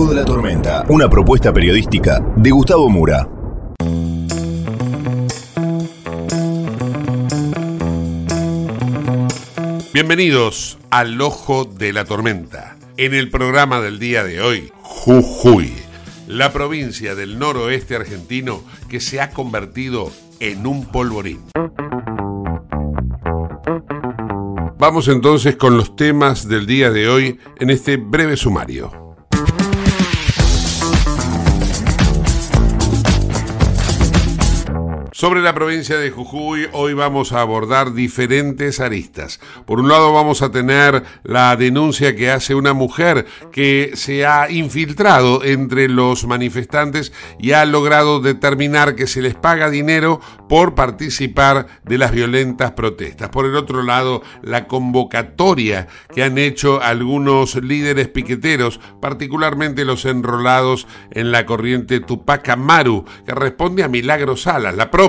Ojo de la Tormenta, una propuesta periodística de Gustavo Mura. Bienvenidos al Ojo de la Tormenta. En el programa del día de hoy, Jujuy, la provincia del noroeste argentino que se ha convertido en un polvorín. Vamos entonces con los temas del día de hoy en este breve sumario. Sobre la provincia de Jujuy, hoy vamos a abordar diferentes aristas. Por un lado vamos a tener la denuncia que hace una mujer que se ha infiltrado entre los manifestantes y ha logrado determinar que se les paga dinero por participar de las violentas protestas. Por el otro lado, la convocatoria que han hecho algunos líderes piqueteros, particularmente los enrolados en la corriente Tupac Amaru, que responde a Milagro Salas, la propia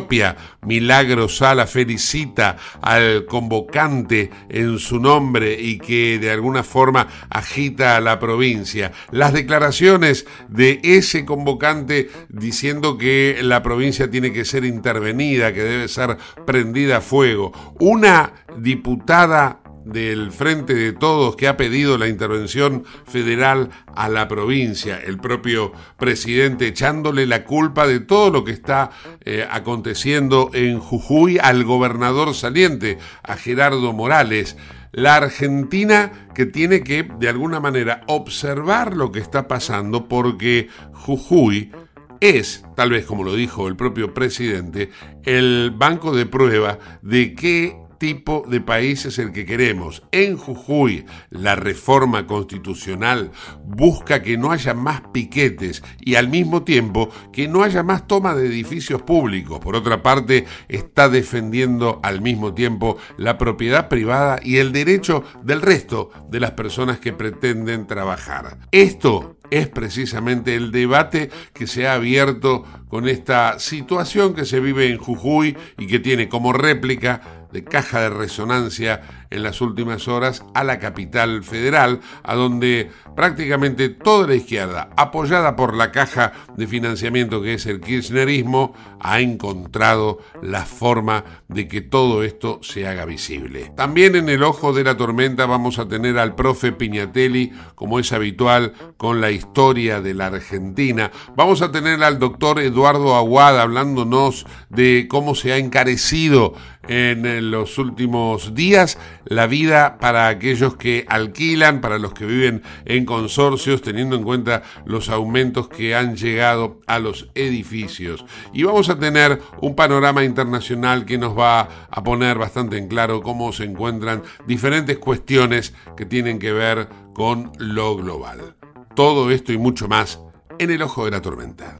Milagro Sala felicita al convocante en su nombre y que de alguna forma agita a la provincia. Las declaraciones de ese convocante diciendo que la provincia tiene que ser intervenida, que debe ser prendida a fuego. Una diputada del Frente de Todos que ha pedido la intervención federal a la provincia, el propio presidente echándole la culpa de todo lo que está eh, aconteciendo en Jujuy al gobernador saliente, a Gerardo Morales. La Argentina que tiene que de alguna manera observar lo que está pasando porque Jujuy es, tal vez como lo dijo el propio presidente, el banco de prueba de que tipo de país es el que queremos. En Jujuy, la reforma constitucional busca que no haya más piquetes y al mismo tiempo que no haya más toma de edificios públicos. Por otra parte, está defendiendo al mismo tiempo la propiedad privada y el derecho del resto de las personas que pretenden trabajar. Esto es precisamente el debate que se ha abierto con esta situación que se vive en Jujuy y que tiene como réplica de caja de resonancia en las últimas horas a la capital federal, a donde prácticamente toda la izquierda, apoyada por la caja de financiamiento que es el kirchnerismo, ha encontrado la forma de que todo esto se haga visible. También en el ojo de la tormenta vamos a tener al profe Piñatelli, como es habitual, con la historia de la Argentina. Vamos a tener al doctor Eduardo Aguada hablándonos de cómo se ha encarecido en los últimos días la vida para aquellos que alquilan, para los que viven en consorcios, teniendo en cuenta los aumentos que han llegado a los edificios. Y vamos a tener un panorama internacional que nos va a poner bastante en claro cómo se encuentran diferentes cuestiones que tienen que ver con lo global. Todo esto y mucho más en el ojo de la tormenta.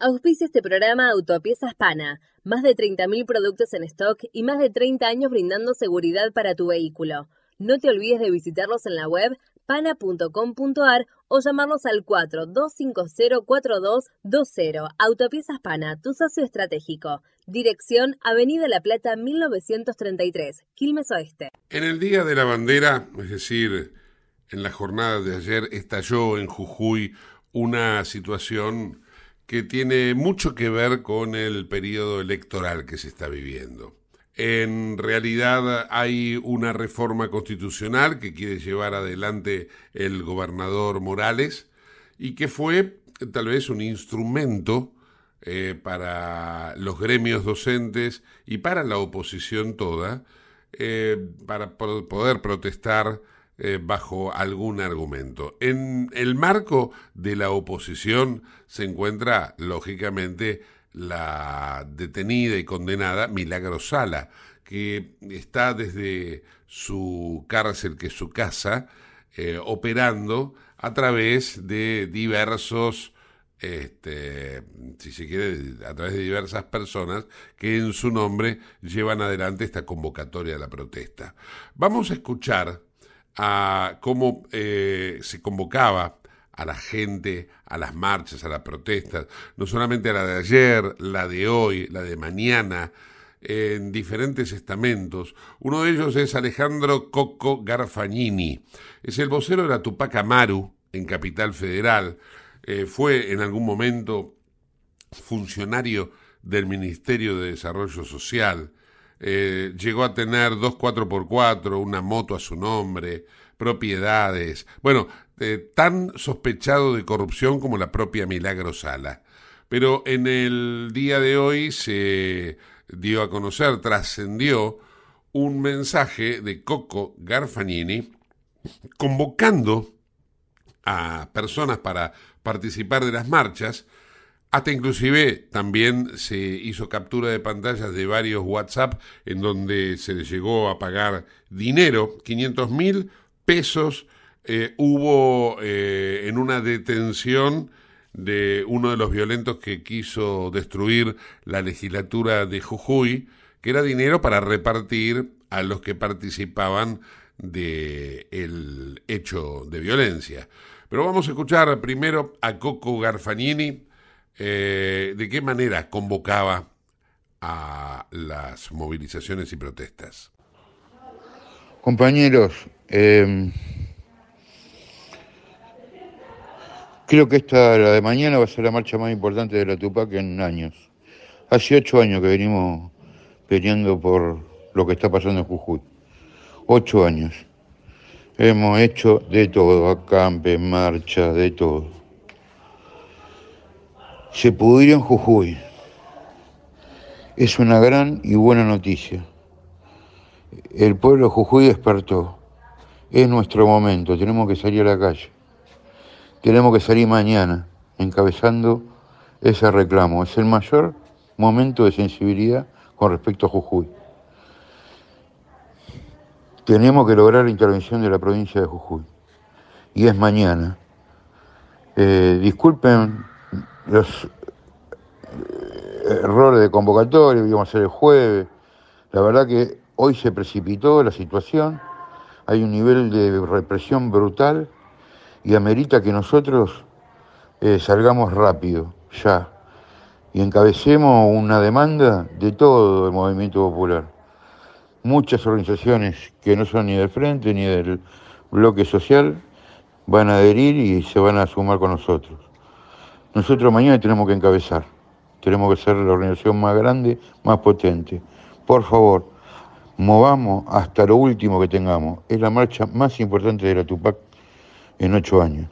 Auspicia este programa Autopiezas Pana. Más de 30.000 productos en stock y más de 30 años brindando seguridad para tu vehículo. No te olvides de visitarlos en la web pana.com.ar o llamarlos al 42504220. Autopiezas Pana, tu socio estratégico. Dirección Avenida La Plata 1933, Quilmes Oeste. En el Día de la Bandera, es decir, en la jornada de ayer, estalló en Jujuy una situación que tiene mucho que ver con el periodo electoral que se está viviendo. En realidad hay una reforma constitucional que quiere llevar adelante el gobernador Morales y que fue tal vez un instrumento eh, para los gremios docentes y para la oposición toda eh, para poder protestar eh, bajo algún argumento. En el marco de la oposición se encuentra, lógicamente, la detenida y condenada Milagro Sala, que está desde su cárcel, que es su casa, eh, operando a través de diversos, este, si se quiere, a través de diversas personas que en su nombre llevan adelante esta convocatoria de la protesta. Vamos a escuchar a cómo eh, se convocaba a la gente, a las marchas, a las protestas, no solamente a la de ayer, la de hoy, la de mañana, en diferentes estamentos. Uno de ellos es Alejandro Coco Garfagnini. Es el vocero de la Tupac Amaru en Capital Federal. Eh, fue en algún momento funcionario del Ministerio de Desarrollo Social. Eh, llegó a tener dos 4x4, una moto a su nombre, propiedades. Bueno, eh, tan sospechado de corrupción como la propia Milagro Sala. Pero en el día de hoy se dio a conocer, trascendió un mensaje de Coco Garfagnini convocando a personas para participar de las marchas hasta inclusive también se hizo captura de pantallas de varios WhatsApp en donde se le llegó a pagar dinero, 500 mil pesos. Eh, hubo eh, en una detención de uno de los violentos que quiso destruir la legislatura de Jujuy, que era dinero para repartir a los que participaban del el hecho de violencia. Pero vamos a escuchar primero a Coco Garfagnini eh, de qué manera convocaba a las movilizaciones y protestas. Compañeros, em, creo que esta, la de mañana, va a ser la marcha más importante de la Tupac en años. Hace ocho años que venimos peleando por lo que está pasando en Jujuy. Ocho años. Hemos hecho de todo, acampe, marcha, de todo se pudrió en Jujuy. Es una gran y buena noticia. El pueblo de Jujuy despertó. Es nuestro momento, tenemos que salir a la calle. Tenemos que salir mañana, encabezando ese reclamo. Es el mayor momento de sensibilidad con respecto a Jujuy. Tenemos que lograr la intervención de la provincia de Jujuy. Y es mañana. Eh, disculpen los eh, errores de convocatoria, íbamos a ser el jueves. La verdad que hoy se precipitó la situación, hay un nivel de represión brutal y amerita que nosotros eh, salgamos rápido, ya, y encabecemos una demanda de todo el movimiento popular. Muchas organizaciones que no son ni del frente ni del bloque social van a adherir y se van a sumar con nosotros. Nosotros mañana tenemos que encabezar, tenemos que ser la organización más grande, más potente. Por favor, movamos hasta lo último que tengamos. Es la marcha más importante de la Tupac en ocho años.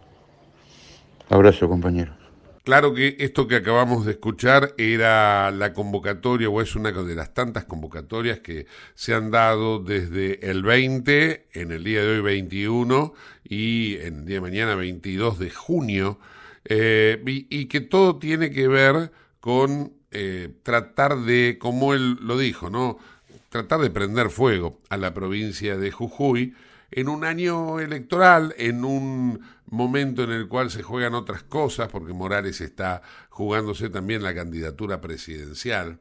Abrazo, compañeros. Claro que esto que acabamos de escuchar era la convocatoria o es una de las tantas convocatorias que se han dado desde el 20, en el día de hoy 21 y en el día de mañana 22 de junio eh, y, que todo tiene que ver con eh, tratar de, como él lo dijo, ¿no? Tratar de prender fuego a la provincia de Jujuy en un año electoral, en un momento en el cual se juegan otras cosas, porque Morales está jugándose también la candidatura presidencial.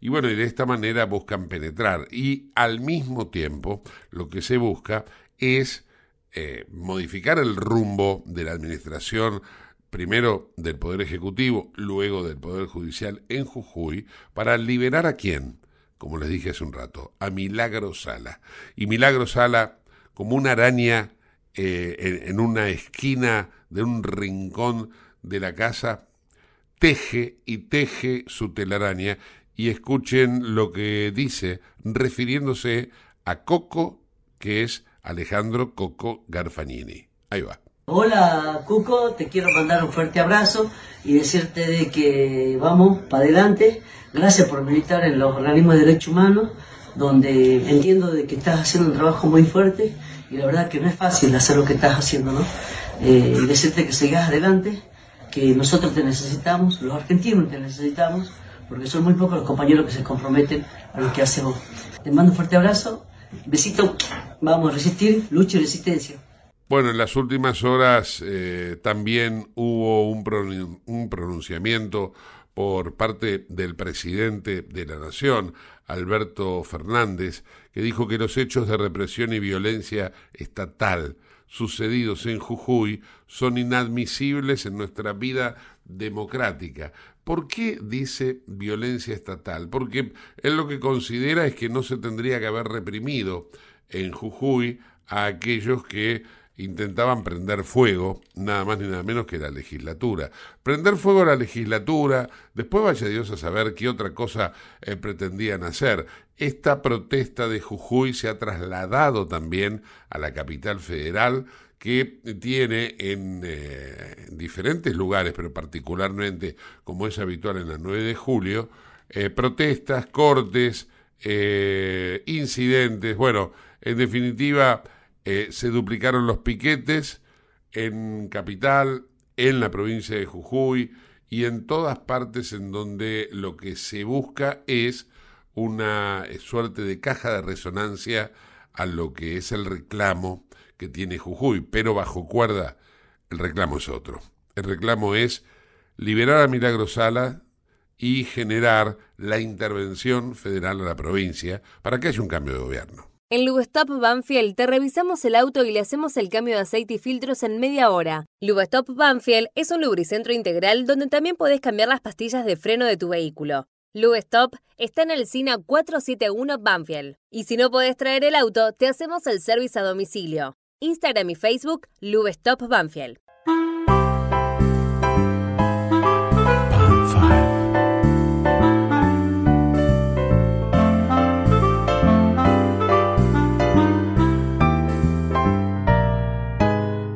Y bueno, y de esta manera buscan penetrar. Y al mismo tiempo, lo que se busca es eh, modificar el rumbo de la administración, primero del Poder Ejecutivo, luego del Poder Judicial en Jujuy, para liberar a quién, como les dije hace un rato, a Milagro Sala. Y Milagro Sala, como una araña eh, en una esquina de un rincón de la casa, teje y teje su telaraña y escuchen lo que dice refiriéndose a Coco, que es Alejandro Coco Garfagnini. Ahí va. Hola Cuco, te quiero mandar un fuerte abrazo y decirte de que vamos para adelante. Gracias por militar en los organismos de derechos humanos, donde entiendo de que estás haciendo un trabajo muy fuerte y la verdad que no es fácil hacer lo que estás haciendo, ¿no? Eh, y decirte que sigas adelante, que nosotros te necesitamos, los argentinos te necesitamos, porque son muy pocos los compañeros que se comprometen a lo que hacemos. Te mando un fuerte abrazo Besito, vamos a resistir, lucha y resistencia. Bueno, en las últimas horas eh, también hubo un, un pronunciamiento por parte del presidente de la Nación, Alberto Fernández, que dijo que los hechos de represión y violencia estatal sucedidos en Jujuy son inadmisibles en nuestra vida democrática. ¿Por qué dice violencia estatal? Porque él lo que considera es que no se tendría que haber reprimido en Jujuy a aquellos que intentaban prender fuego, nada más ni nada menos que la legislatura. Prender fuego a la legislatura, después vaya Dios a saber qué otra cosa eh, pretendían hacer. Esta protesta de Jujuy se ha trasladado también a la capital federal, que tiene en eh, diferentes lugares, pero particularmente, como es habitual en la 9 de julio, eh, protestas, cortes, incidentes. Bueno, en definitiva, eh, se duplicaron los piquetes en Capital, en la provincia de Jujuy y en todas partes en donde lo que se busca es una eh, suerte de caja de resonancia a lo que es el reclamo que tiene Jujuy, pero bajo cuerda el reclamo es otro. El reclamo es liberar a Milagro Sala y generar la intervención federal a la provincia para que haya un cambio de gobierno. En Lubestop Banfield te revisamos el auto y le hacemos el cambio de aceite y filtros en media hora. Lubestop Banfield es un lubricentro integral donde también podés cambiar las pastillas de freno de tu vehículo. Lubestop está en el SINA 471 Banfield. Y si no podés traer el auto, te hacemos el servicio a domicilio. Instagram y Facebook Lubestop Banfield.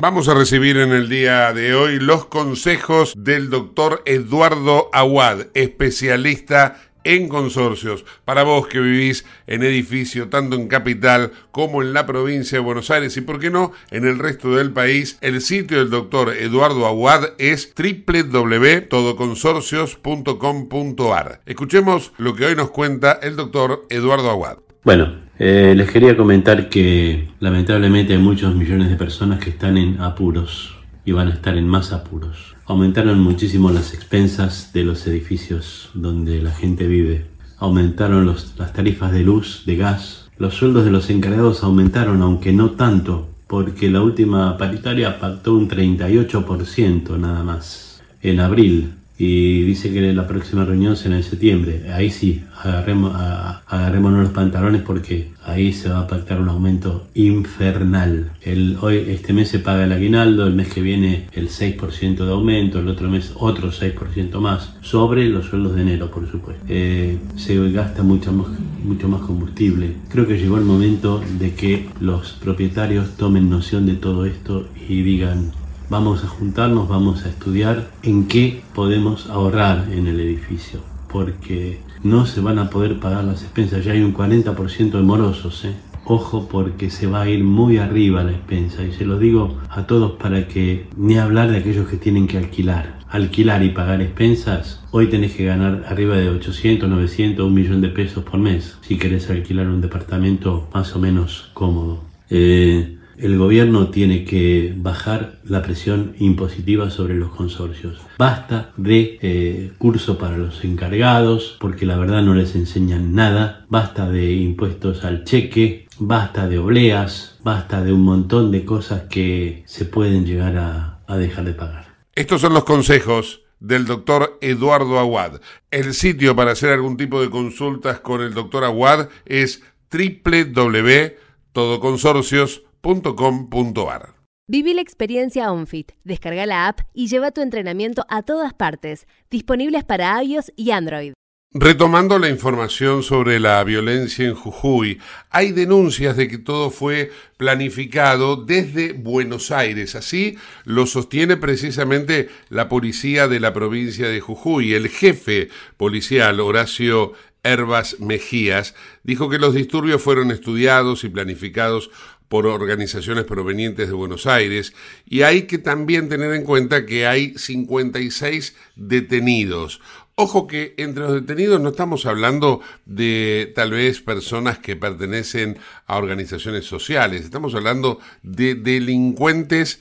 Vamos a recibir en el día de hoy los consejos del doctor Eduardo Aguad, especialista en consorcios. Para vos que vivís en edificio tanto en capital como en la provincia de Buenos Aires y, por qué no, en el resto del país, el sitio del doctor Eduardo Aguad es www.todoconsorcios.com.ar. Escuchemos lo que hoy nos cuenta el doctor Eduardo Aguad. Bueno, eh, les quería comentar que lamentablemente hay muchos millones de personas que están en apuros y van a estar en más apuros. Aumentaron muchísimo las expensas de los edificios donde la gente vive. Aumentaron las tarifas de luz, de gas. Los sueldos de los encargados aumentaron, aunque no tanto, porque la última paritaria pactó un 38% nada más. En abril y dice que la próxima reunión será en septiembre. Ahí sí, agarremos, agarrémonos los pantalones porque ahí se va a pactar un aumento infernal. El, hoy, este mes se paga el aguinaldo, el mes que viene el 6% de aumento, el otro mes otro 6% más, sobre los sueldos de enero, por supuesto. Eh, se gasta mucho más, mucho más combustible. Creo que llegó el momento de que los propietarios tomen noción de todo esto y digan, vamos a juntarnos, vamos a estudiar en qué podemos ahorrar en el edificio, porque no se van a poder pagar las expensas, ya hay un 40% de morosos, ¿eh? Ojo porque se va a ir muy arriba la expensa y se lo digo a todos para que ni hablar de aquellos que tienen que alquilar. Alquilar y pagar expensas, hoy tenés que ganar arriba de 800, 900, un millón de pesos por mes si querés alquilar un departamento más o menos cómodo. Eh, el gobierno tiene que bajar la presión impositiva sobre los consorcios. Basta de eh, curso para los encargados, porque la verdad no les enseñan nada. Basta de impuestos al cheque, basta de obleas, basta de un montón de cosas que se pueden llegar a, a dejar de pagar. Estos son los consejos del doctor Eduardo Aguad. El sitio para hacer algún tipo de consultas con el doctor Aguad es www.todoconsorcios.com.ar. Viví la experiencia OnFit. Descarga la app y lleva tu entrenamiento a todas partes. Disponibles para iOS y Android. Retomando la información sobre la violencia en Jujuy, hay denuncias de que todo fue planificado desde Buenos Aires. Así lo sostiene precisamente la policía de la provincia de Jujuy. El jefe policial, Horacio Herbas Mejías, dijo que los disturbios fueron estudiados y planificados por organizaciones provenientes de Buenos Aires y hay que también tener en cuenta que hay 56 detenidos. Ojo que entre los detenidos no estamos hablando de tal vez personas que pertenecen a organizaciones sociales, estamos hablando de delincuentes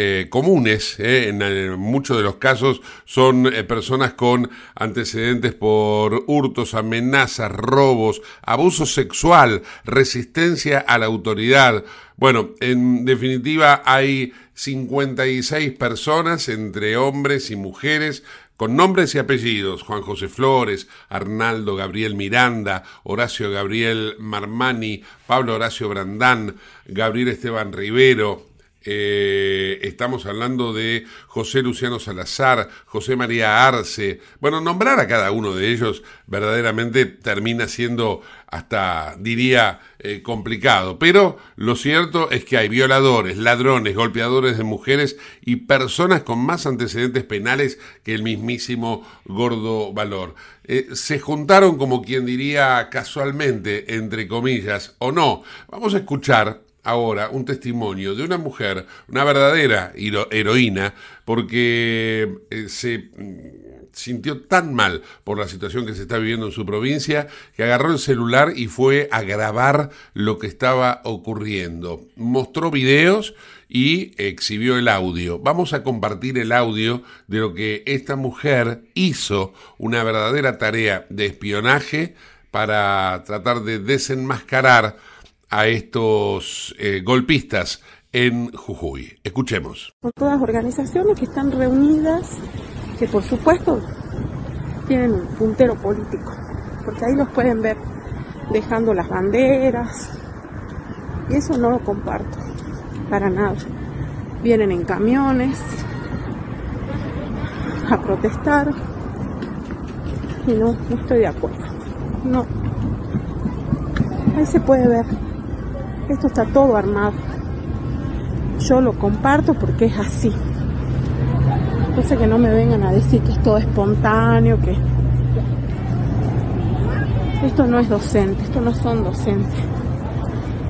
eh, comunes, eh, en, muchos de los casos son eh, personas con antecedentes por hurtos, amenazas, robos, abuso sexual, resistencia a la autoridad. Bueno, en definitiva hay 56 personas entre hombres y mujeres con nombres y apellidos, Juan José Flores, Arnaldo Gabriel Miranda, Horacio Gabriel Marmani, Pablo Horacio Brandán, Gabriel Esteban Rivero, eh, estamos hablando de José Luciano Salazar, José María Arce. Bueno, nombrar a cada uno de ellos verdaderamente termina siendo hasta, diría, eh, complicado. Pero lo cierto es que hay violadores, ladrones, golpeadores de mujeres y personas con más antecedentes penales que el mismísimo Gordo Valor. Eh, se juntaron como quien diría casualmente, entre comillas, o no. Vamos a escuchar ahora un testimonio de una mujer, una verdadera heroína, porque eh, se mm, sintió tan mal por la situación que se está viviendo en su provincia que agarró el celular y fue a grabar lo que estaba ocurriendo. Mostró videos y exhibió el audio. Vamos a compartir el audio de lo que esta mujer hizo, una verdadera tarea de espionaje para tratar de desenmascarar a estos eh, golpistas en Jujuy. Escuchemos. Son todas organizaciones que están reunidas, que por supuesto tienen un puntero político, porque ahí los pueden ver dejando las banderas, y eso no lo comparto, para nada. Vienen en camiones a protestar, y no, no estoy de acuerdo. No. Ahí se puede ver esto está todo armado. Yo lo comparto porque es así. Entonces que no me vengan a decir que es todo espontáneo, que esto no es docente, esto no son docentes.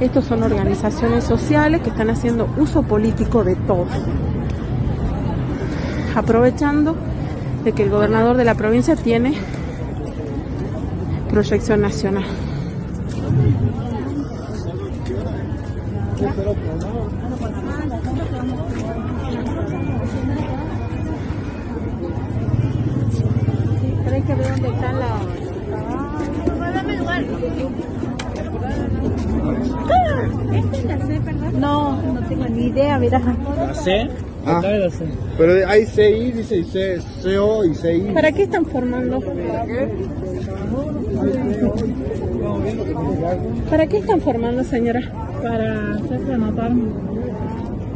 Estos son organizaciones sociales que están haciendo uso político de todo. Aprovechando de que el gobernador de la provincia tiene proyección nacional. Que ver dónde está la. No, no tengo ni idea, mira. ¿La C? Ah, pero hay CI, dice C, CO y CI. ¿Para qué están formando? ¿Para qué están formando, señora? Para hacerse anotar.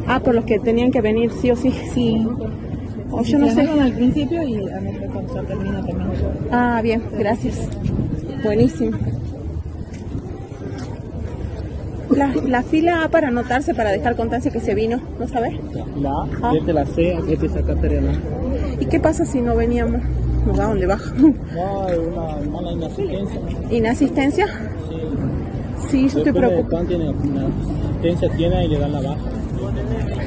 Ah, por los que tenían que venir, sí o sí. Sí. O yo no sé. al principio y a cuando se termina también. Ah, bien, gracias. Buenísimo. La, la fila A para anotarse, para dejar constancia que se vino, ¿no sabes? La A, ah. desde la C, aquí te saca la ¿Y qué pasa si no veníamos? ¿Nos da dónde baja? No, hay una mala inasistencia. ¿Inasistencia? Sí. Yo estoy preocupada. tiene tiene y le dan la baja.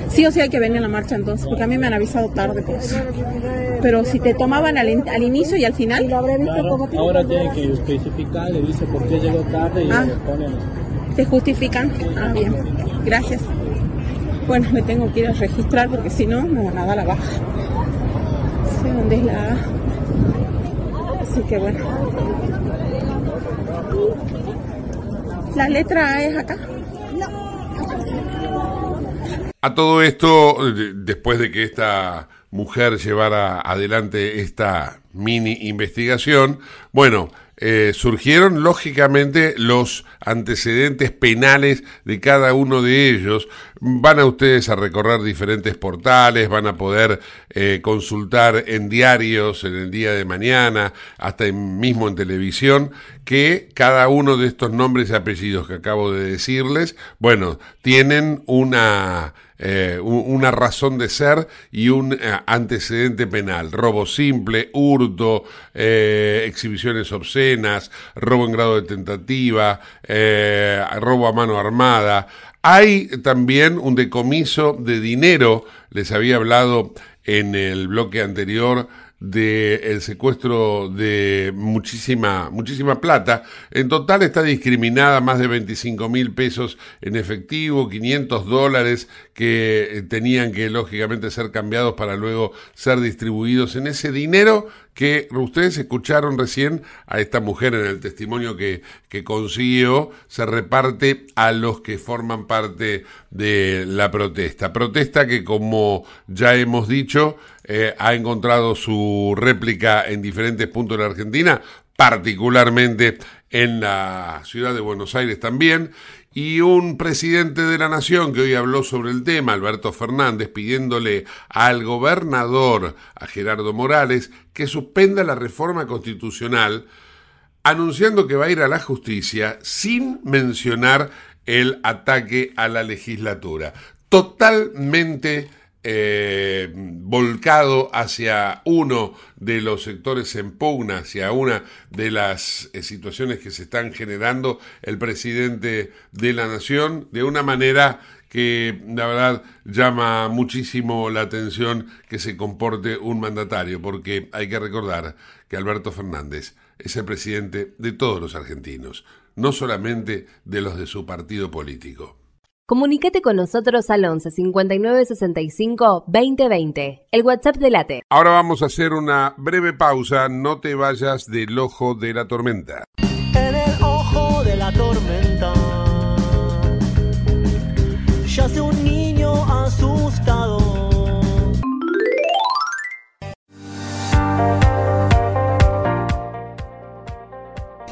Sí o sí hay que venir a la marcha entonces, porque a mí me han avisado tarde pues. Pero si te tomaban al, al inicio y al final. ahora tienen que especificar, le dice por qué llegó tarde y ah. le ponen. ¿Te justifican? Ah, bien. Gracias. Bueno, me tengo que ir a registrar porque si no me van a dar la baja. Sé dónde es la A. Así que bueno. ¿La letra A es acá? A todo esto, después de que esta mujer llevara adelante esta mini investigación, bueno, eh, surgieron lógicamente los antecedentes penales de cada uno de ellos. Van a ustedes a recorrer diferentes portales, van a poder eh, consultar en diarios, en el día de mañana, hasta mismo en televisión, que cada uno de estos nombres y apellidos que acabo de decirles, bueno, tienen una eh, una razón de ser y un eh, antecedente penal. Robo simple, hurto, eh, exhibiciones obscenas, robo en grado de tentativa, robo a mano armada. Hay también un decomiso de dinero, les había hablado en el bloque anterior del secuestro de muchísima, muchísima plata. En total está discriminada más de 25 mil pesos en efectivo, 500 dólares que eh, tenían que lógicamente ser cambiados para luego ser distribuidos en ese dinero que ustedes escucharon recién a esta mujer en el testimonio que, que consiguió, se reparte a los que forman parte de la protesta. Protesta que, como ya hemos dicho, eh, ha encontrado su réplica en diferentes puntos de la Argentina, particularmente en la ciudad de Buenos Aires también, y un presidente de la nación que hoy habló sobre el tema, Alberto Fernández, pidiéndole al gobernador, a Gerardo Morales, que suspenda la reforma constitucional, anunciando que va a ir a la justicia sin mencionar el ataque a la legislatura. Totalmente eh, volcado hacia uno de los sectores en pugna, hacia una de las eh, situaciones que se están generando el presidente de la nación, de una manera que la verdad llama muchísimo la atención que se comporte un mandatario, porque hay que recordar que Alberto Fernández es el presidente de todos los argentinos, no solamente de los de su partido político. Comunicate con nosotros al 11 59 65 2020, el WhatsApp de Late. Ahora vamos a hacer una breve pausa, no te vayas del ojo de la tormenta. En el ojo de la tormenta yace un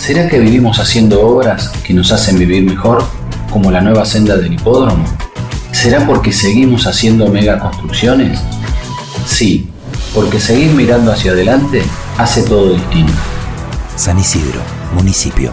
¿Será que vivimos haciendo obras que nos hacen vivir mejor, como la nueva senda del hipódromo? ¿Será porque seguimos haciendo megaconstrucciones? Sí, porque seguir mirando hacia adelante hace todo distinto. San Isidro, municipio.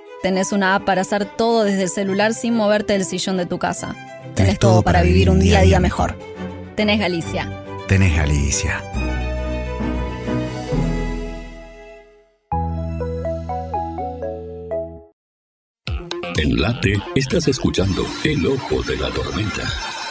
Tenés una app para hacer todo desde el celular sin moverte del sillón de tu casa. Tenés todo para vivir un día a día mejor. Tenés Galicia. Tenés Galicia. En Late estás escuchando El Ojo de la Tormenta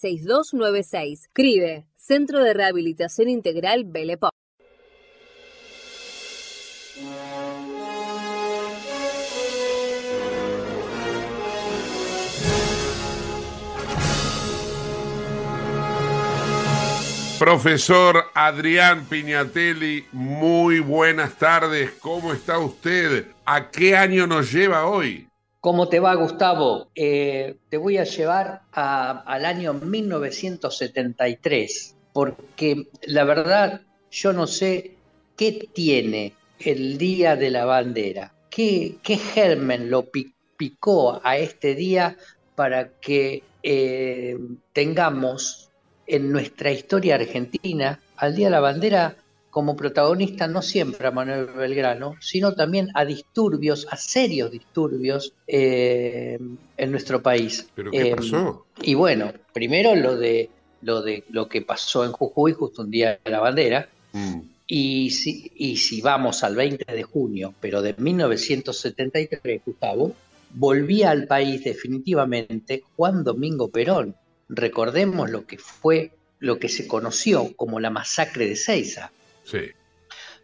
4767-6296. CRIBE, Centro de Rehabilitación Integral Belepo. Profesor Adrián Piñatelli, muy buenas tardes. ¿Cómo está usted? ¿A qué año nos lleva hoy? ¿Cómo te va, Gustavo? Eh, te voy a llevar al año 1973, porque la verdad yo no sé qué tiene el Día de la Bandera, qué, qué germen lo pi- picó a este día para que eh, tengamos en nuestra historia argentina al Día de la Bandera como protagonista no siempre a Manuel Belgrano, sino también a disturbios, a serios disturbios eh, en nuestro país. ¿Pero qué Eh, pasó? Y bueno, primero lo de lo de lo que pasó en Jujuy justo un día de la bandera. Mm. Y si, y si vamos al 20 de junio, pero de 1973, Gustavo, volvía al país definitivamente Juan Domingo Perón. Recordemos lo que fue, lo que se conoció como la masacre de Ceiza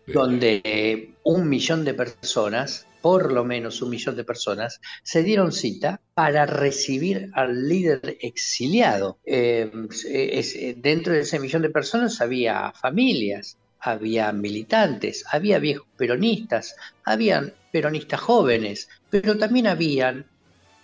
Donde eh, un millón de personas, por lo menos un millón de personas, se dieron cita para recibir al líder exiliado. Eh, eh, dentro de ese millón de personas había familias, había militantes, había viejos peronistas, habían peronistas jóvenes, pero también habían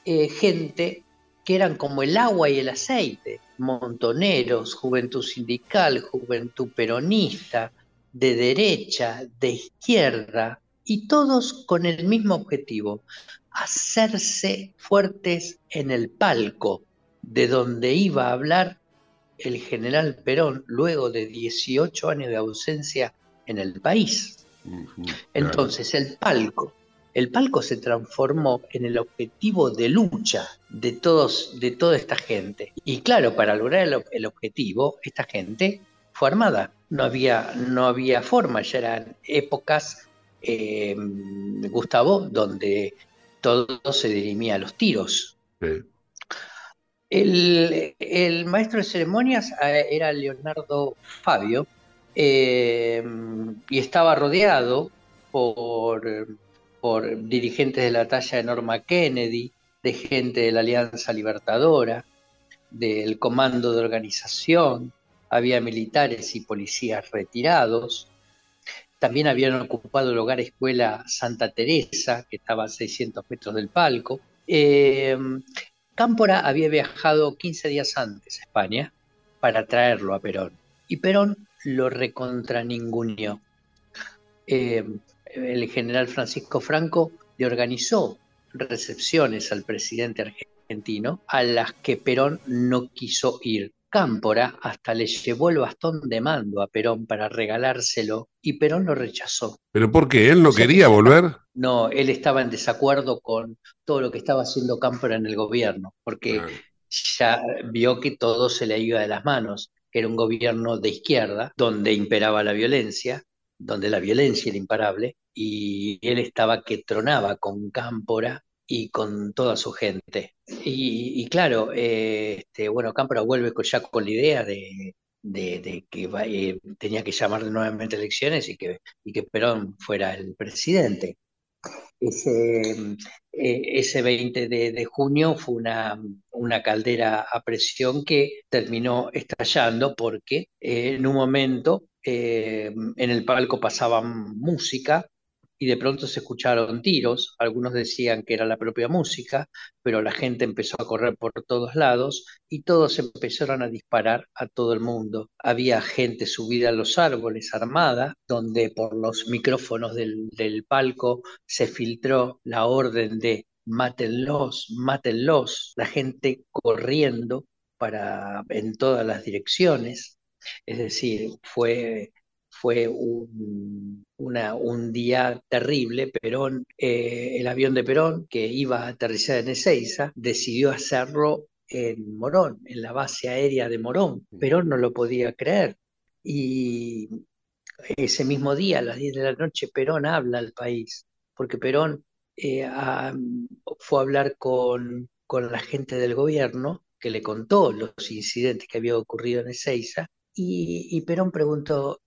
gente que eran como el agua y el aceite, montoneros, juventud sindical, juventud peronista, de derecha, de izquierda y todos con el mismo objetivo, hacerse fuertes en el palco de donde iba a hablar el general Perón luego de 18 años de ausencia en el país. Entonces, el palco, el palco se transformó en el objetivo de lucha de todos, de toda esta gente. Y claro, para lograr el, el objetivo, esta gente fue armada. No había, no había forma, ya eran épocas eh, Gustavo, donde todo se dirimía a los tiros. El, maestro de ceremonias eh, era Leonardo Fabio eh, y estaba rodeado por, por dirigentes de la talla de Norma Kennedy, de gente de la Alianza Libertadora, del Comando de Organización, había militares y policías retirados, también habían ocupado el hogar escuela Santa Teresa, que estaba a 600 metros del palco. Eh, Cámpora había viajado 15 días antes a España para traerlo a Perón. Y Perón lo recontraninguneó. Eh, el general Francisco Franco le organizó recepciones al presidente argentino a las que Perón no quiso ir. Cámpora hasta le llevó el bastón de mando a Perón para regalárselo y Perón lo rechazó. ¿Pero por qué? ¿Él no quería volver? No, él estaba en desacuerdo con todo lo que estaba haciendo Cámpora en el gobierno, porque ya vio que todo se le iba de las manos, que era un gobierno de izquierda, donde imperaba la violencia, donde la violencia era imparable, y él estaba que tronaba con Cámpora y con toda su gente. Y, claro, eh, este, bueno, Cámpora vuelve ya con la idea de, que eh, tenía que llamar nuevamente elecciones y que, y que Perón fuera el presidente. Ese, eh, ese 20 de, junio fue una, una, caldera a presión que terminó estallando porque en un momento en el palco pasaban música y de pronto se escucharon tiros, algunos decían que era la propia música, pero la gente empezó a correr por todos lados y todos empezaron a disparar a todo el mundo. Había gente subida a los árboles armada, donde por los micrófonos del, del palco se filtró la orden de mátenlos, mátenlos, la gente corriendo para en todas las direcciones. Es decir, fue fue un, un día terrible. Perón, eh, el avión de Perón, que iba a aterrizar en Ezeiza, decidió hacerlo en Morón, en la base aérea de Morón. Perón no lo podía creer. Y ese mismo día, a las 10 de la noche, Perón habla al país, porque Perón eh, fue a hablar con, con la gente del gobierno, que le contó los incidentes que había ocurrido en Ezeiza, y, y Perón preguntó,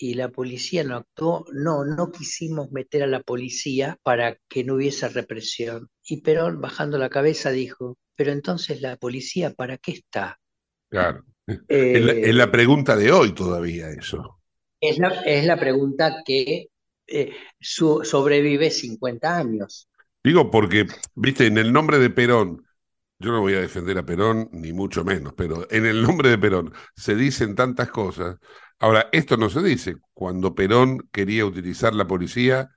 y la policía no actuó, no, no quisimos meter a la policía para que no hubiese represión. Y Perón, bajando la cabeza, dijo, pero entonces la policía, ¿para qué está? Claro. es, la, eh, pregunta de hoy todavía eso. Es la, es la pregunta que eh, sobrevive 50 años. Digo porque, viste, en el nombre de Perón, yo no voy a defender a Perón, ni mucho menos, pero en el nombre de Perón se dicen tantas cosas Ahora, esto no se dice. Cuando Perón quería utilizar la policía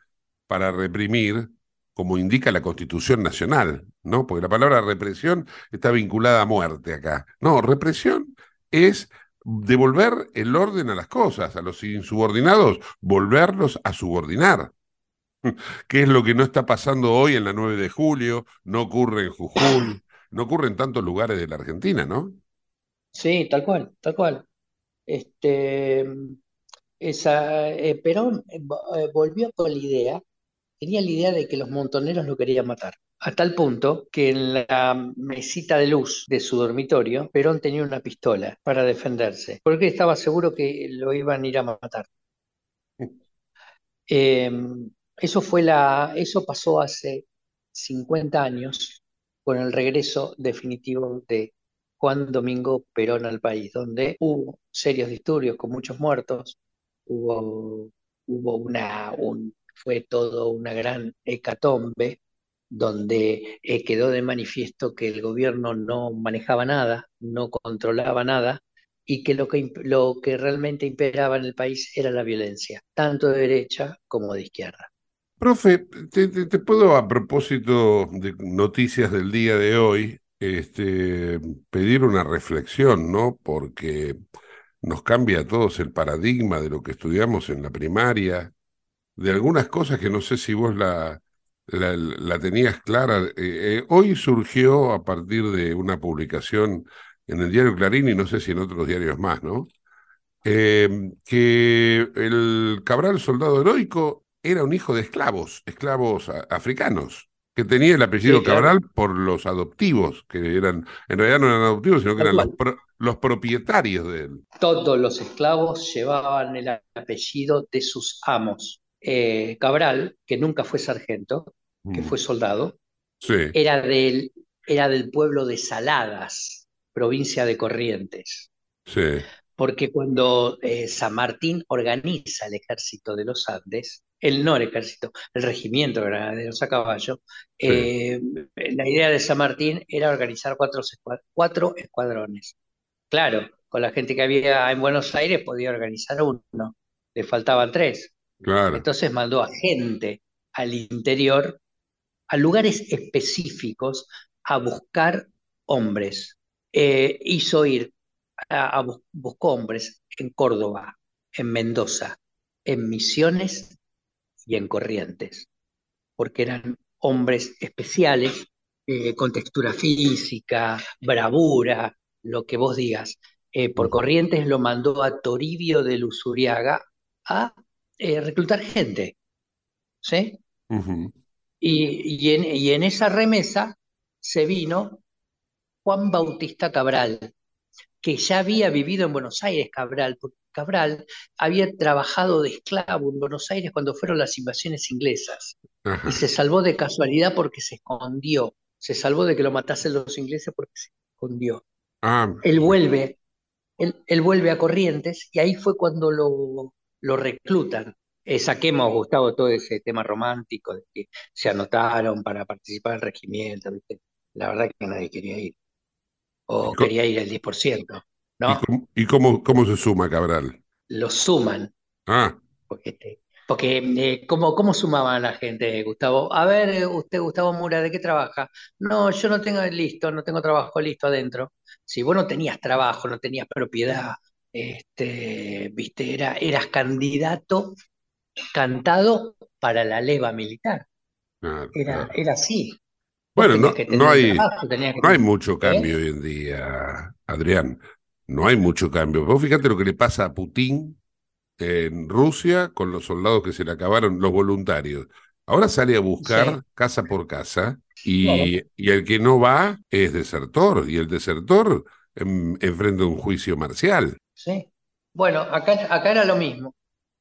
para reprimir, como indica la Constitución Nacional, ¿no? Porque la palabra represión está vinculada a muerte acá. No, represión es devolver el orden a las cosas, a los insubordinados, volverlos a subordinar. ¿Qué es lo que no está pasando hoy en la 9 de julio? No ocurre en Jujuy, no ocurre en tantos lugares de la Argentina, ¿no? Sí, tal cual, tal cual. Este, esa, eh, Perón eh, eh, volvió con la idea, tenía la idea de que los montoneros lo querían matar. A tal punto que en la mesita de luz de su dormitorio, Perón tenía una pistola para defenderse, porque estaba seguro que lo iban a ir a matar. Em, eso, fue la, eso pasó hace 50 años con el regreso definitivo de Juan Domingo Perón al país, donde hubo serios disturbios con muchos muertos, hubo, fue todo una gran hecatombe, donde eh, quedó de manifiesto que el gobierno no manejaba nada, no controlaba nada, y que lo que, realmente imperaba en el país era la violencia, tanto de derecha como de izquierda. Profe, te puedo, a propósito de noticias del día de hoy, este, pedir una reflexión, ¿no? Porque nos cambia a todos el paradigma de lo que estudiamos en la primaria, de algunas cosas que no sé si vos la, tenías clara. Eh, eh, hoy surgió a partir de una publicación en el diario Clarín y no sé si en otros diarios más, ¿no? Eh, que el Cabral soldado heroico era un hijo de esclavos, esclavos africanos, que tenía el apellido Sí, claro. Cabral por los adoptivos, que eran, en realidad no eran adoptivos, sino que eran los, cual. pro- los propietarios de él. Todos los esclavos llevaban el apellido de sus amos. Eh, Cabral, que nunca fue sargento, que Mm. fue soldado, Sí, era del, era del pueblo de Saladas, provincia de Corrientes. sí, Porque cuando eh, San Martín organiza el ejército de los Andes, el no el ejército, el regimiento de granaderos a caballo, sí. eh, la idea de San Martín era organizar cuatro, cuatro escuadrones. Claro, con la gente que había en Buenos Aires podía organizar uno, le faltaban tres. Claro. Entonces mandó a gente al interior, a lugares específicos, a buscar hombres. Eh, hizo ir, a, a bus- buscó hombres en Córdoba, en Mendoza, en Misiones y en Corrientes, porque eran hombres especiales, eh, con textura física, bravura, lo que vos digas. Eh, por Corrientes lo mandó a Toribio de Luzuriaga a eh, reclutar gente, ¿sí? Y, y en, y en esa remesa se vino Juan Bautista Cabral, que ya había vivido en Buenos Aires, Cabral, porque Cabral había trabajado de esclavo en Buenos Aires cuando fueron las invasiones inglesas Ajá. y se salvó de casualidad porque se escondió, se salvó de que lo matasen los ingleses porque se escondió. Ah, Él vuelve, él, él vuelve a Corrientes y ahí fue cuando lo, lo reclutan. Eh, saquemos, Gustavo, todo ese tema romántico de que se anotaron para participar del regimiento, ¿viste? La verdad que nadie quería ir, o ¿Y co- quería ir el 10%, ¿y cómo, y cómo, cómo se suma Cabral? Lo suman, Ah, porque, te- porque eh, ¿cómo, cómo sumaban la gente, Gustavo? A ver, eh, usted, Gustavo Mura, ¿de qué trabaja? No, yo no tengo listo, no tengo trabajo listo adentro. Si vos no tenías trabajo, no tenías propiedad, este, viste, era, eras candidato cantado para la leva militar. claro, Era, claro. era así. Bueno, no, no hay, trabajo, no hay mucho ¿eh? cambio hoy en día, Adrián. No hay mucho cambio. Vos fíjate lo que le pasa a Putin en Rusia con los soldados que se le acabaron, los voluntarios. Ahora sale a buscar Sí. casa por casa Claro. y, y el que no va es desertor y el desertor enfrenta un juicio marcial. Sí. Bueno, acá, acá era lo mismo.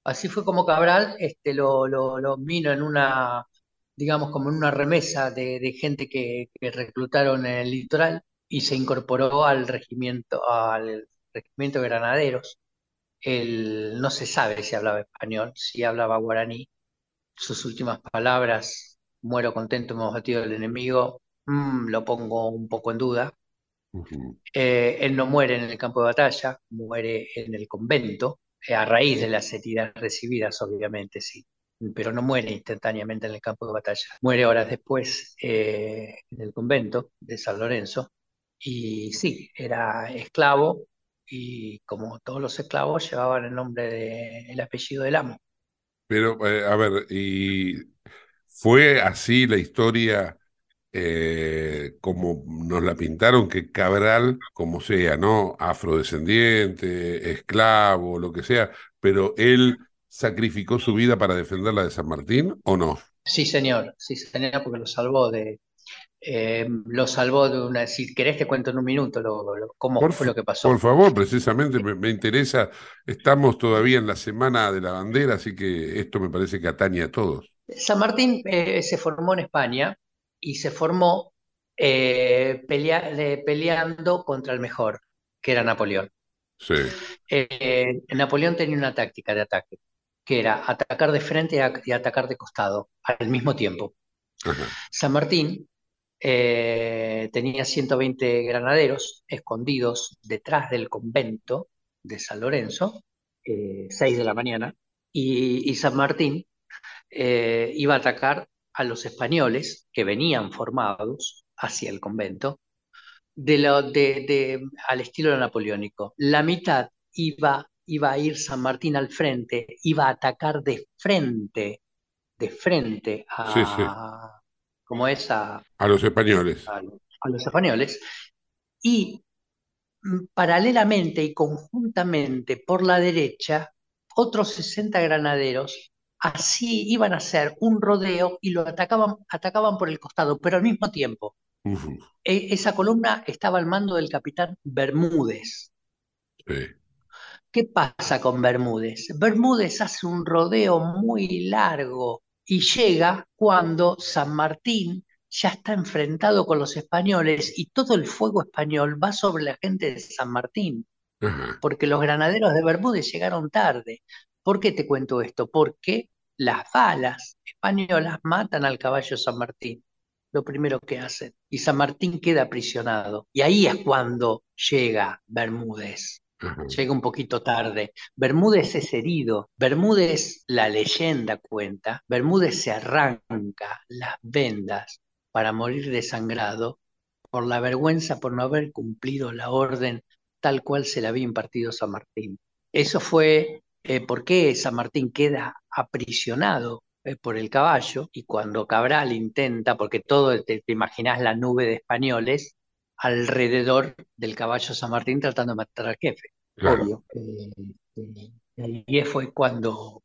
Así fue como Cabral este, lo, lo, lo vino en una, digamos, como en una remesa de, de gente que, que reclutaron en el litoral y se incorporó al regimiento, al regimiento de granaderos. Él no se sabe si hablaba español, si hablaba guaraní. Sus últimas palabras, muero contento, hemos batido al enemigo, mm, lo pongo un poco en duda. Ujú. Eh, él no muere en el campo de batalla, muere en el convento, eh, a raíz de las heridas recibidas, obviamente, sí, pero no muere instantáneamente en el campo de batalla. Muere horas después eh, en el convento de San Lorenzo, y sí, era esclavo, y como todos los esclavos llevaban el nombre de, el apellido del amo. Pero, eh, a ver, ¿y fue así la historia eh, como nos la pintaron, que Cabral, como sea, ¿no? Afrodescendiente, esclavo, lo que sea, pero él sacrificó su vida para defender la de San Martín, ¿o no? Sí, señor, sí, señor, porque lo salvó de, eh, lo salvó de una, si querés te cuento en un minuto lo, lo- cómo Por, fue lo que pasó. por favor, precisamente me, me interesa, estamos todavía en la semana de la bandera, así que esto me parece que atañe a todos. San Martín eh, se formó en España y se formó eh, pelea- peleando contra el mejor, que era Napoleón. Sí, Napoleón tenía una táctica de ataque, que era atacar de frente y a- y atacar de costado al mismo tiempo. ajá, San Martín eh, tenía 120 granaderos escondidos detrás del convento de San Lorenzo, eh, 6 de la mañana, y, San Martín eh, iba a atacar a los españoles que venían formados hacia el convento de lo, de, al estilo napoleónico. La mitad iba, iba a ir San Martín al frente, iba a atacar de frente, de frente a. como es a, A los españoles. a, a los españoles, y paralelamente y conjuntamente por la derecha, otros 60 granaderos así iban a hacer un rodeo y lo atacaban, atacaban por el costado, pero al mismo tiempo. E- esa columna estaba al mando del capitán Bermúdez. sí. ¿Qué pasa con Bermúdez? Bermúdez hace un rodeo muy largo y llega cuando San Martín ya está enfrentado con los españoles y todo el fuego español va sobre la gente de San Martín, Ajá. porque los granaderos de Bermúdez llegaron tarde. ¿Por qué te cuento esto? Porque las balas españolas matan al caballo San Martín, lo primero que hacen, y San Martín queda aprisionado. Y ahí es cuando llega Bermúdez. Llega un poquito tarde. Bermúdez es herido. Bermúdez, la leyenda cuenta, Bermúdez se arranca las vendas para morir desangrado por la vergüenza por no haber cumplido la orden tal cual se le había impartido San Martín. Eso fue eh, por qué San Martín queda aprisionado eh, por el caballo y cuando Cabral intenta, porque todo, te imaginas la nube de españoles alrededor del caballo San Martín tratando de matar al jefe, Claro. obvio. Eh, eh, y fue cuando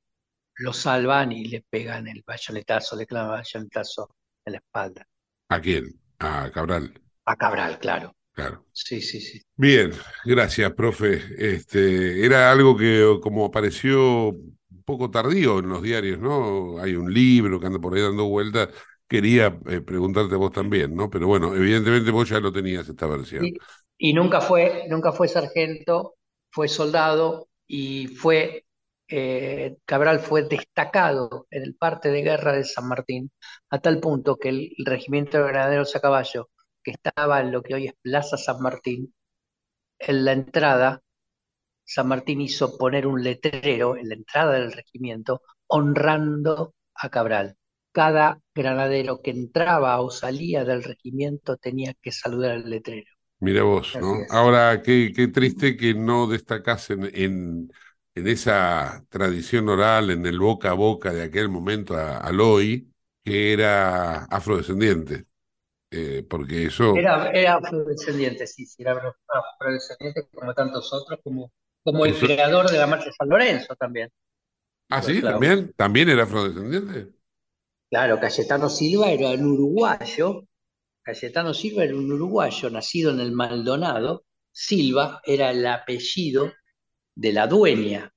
lo salvan y le pegan el bayonetazo, le clavan el bayonetazo en la espalda. ¿A quién? A Cabral. A Cabral, claro. Claro. Sí, sí, sí. Bien, gracias, profe. Este, era algo que como apareció un poco tardío en los diarios, ¿no? Hay un libro que anda por ahí dando vueltas. Quería eh, preguntarte vos también, ¿no? Pero bueno, evidentemente vos ya lo tenías esta versión. Y, y nunca fue, nunca fue sargento, fue soldado y fue, eh, Cabral fue destacado en el parte de guerra de San Martín, a tal punto que el, el regimiento de granaderos a caballo, que estaba en lo que hoy es Plaza San Martín, en la entrada, San Martín hizo poner un letrero en la entrada del regimiento honrando a Cabral. Cada granadero que entraba o salía del regimiento tenía que saludar al letrero. Mira vos, ¿no? Ahora, qué, qué triste que no destacás en, en, en esa tradición oral, en el boca a boca de aquel momento a, al hoy, que era afrodescendiente. Eh, porque eso, Era, era afrodescendiente, sí, sí, era afrodescendiente como tantos otros, como, como el Eso- creador de la marcha de San Lorenzo también. ah, sí, claro. también, también era afrodescendiente. Claro, Cayetano Silva era un uruguayo, Cayetano Silva era un uruguayo nacido en el Maldonado, Silva era el apellido de la dueña,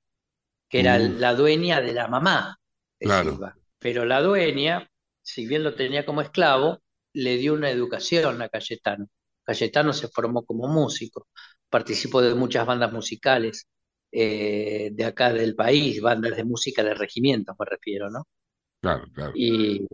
que era Mm. la dueña de la mamá de Claro. Silva. Pero la dueña, si bien lo tenía como esclavo, le dio una educación a Cayetano. Cayetano se formó como músico, participó de muchas bandas musicales eh, de acá del país, bandas de música de regimientos me refiero, ¿no? Claro, claro. Y,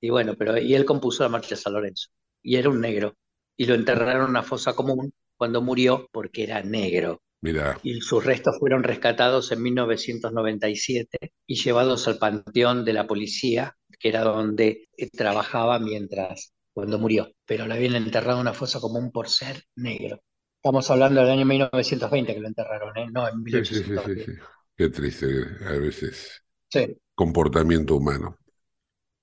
y bueno, pero y él compuso la marcha de San Lorenzo, y era un negro, y lo enterraron en una fosa común cuando murió porque era negro. Mira, Y sus restos fueron rescatados en 1997 y llevados al panteón de la policía, que era donde eh, trabajaba mientras, cuando murió. Pero lo habían enterrado en una fosa común por ser negro. Estamos hablando del año 1920 que lo enterraron, ¿eh? No, en sí, sí, sí, sí, 1810. sí. Qué triste a veces Sí. Comportamiento humano.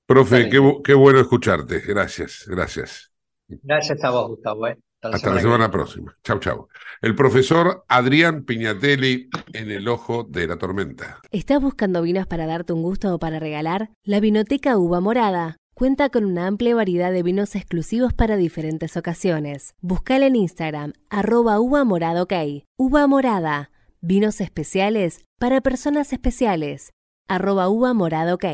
Profe, qué, bu- qué bueno escucharte. Gracias, gracias. Gracias a vos, Gustavo. ¿eh? Hasta la Hasta la semana que semana próxima. Chau, chau. El profesor Adrián Piñatelli en el ojo de la tormenta. ¿Estás buscando vinos para darte un gusto o para regalar? La Vinoteca Uva Morada cuenta con una amplia variedad de vinos exclusivos para diferentes ocasiones. Buscala en Instagram, arroba uva morada ok. Uva Morada, vinos especiales para personas especiales. Arroba ok.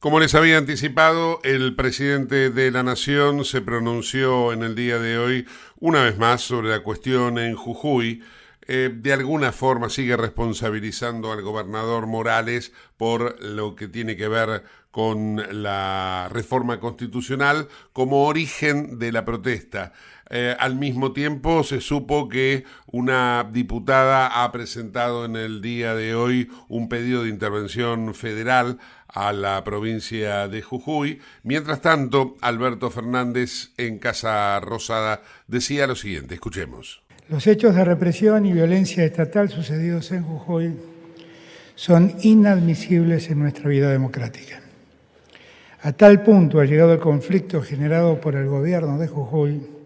Como les había anticipado, el presidente de la Nación se pronunció en el día de hoy una vez más sobre la cuestión en Jujuy. eh, de alguna forma sigue responsabilizando al gobernador Morales por lo que tiene que ver con la reforma constitucional como origen de la protesta. Eh, al mismo tiempo se supo que una diputada ha presentado en el día de hoy un pedido de intervención federal a la provincia de Jujuy. Mientras tanto, Alberto Fernández en Casa Rosada decía lo siguiente, escuchemos. Los hechos de represión y violencia estatal sucedidos en Jujuy son inadmisibles en nuestra vida democrática. A tal punto ha llegado el conflicto generado por el gobierno de Jujuy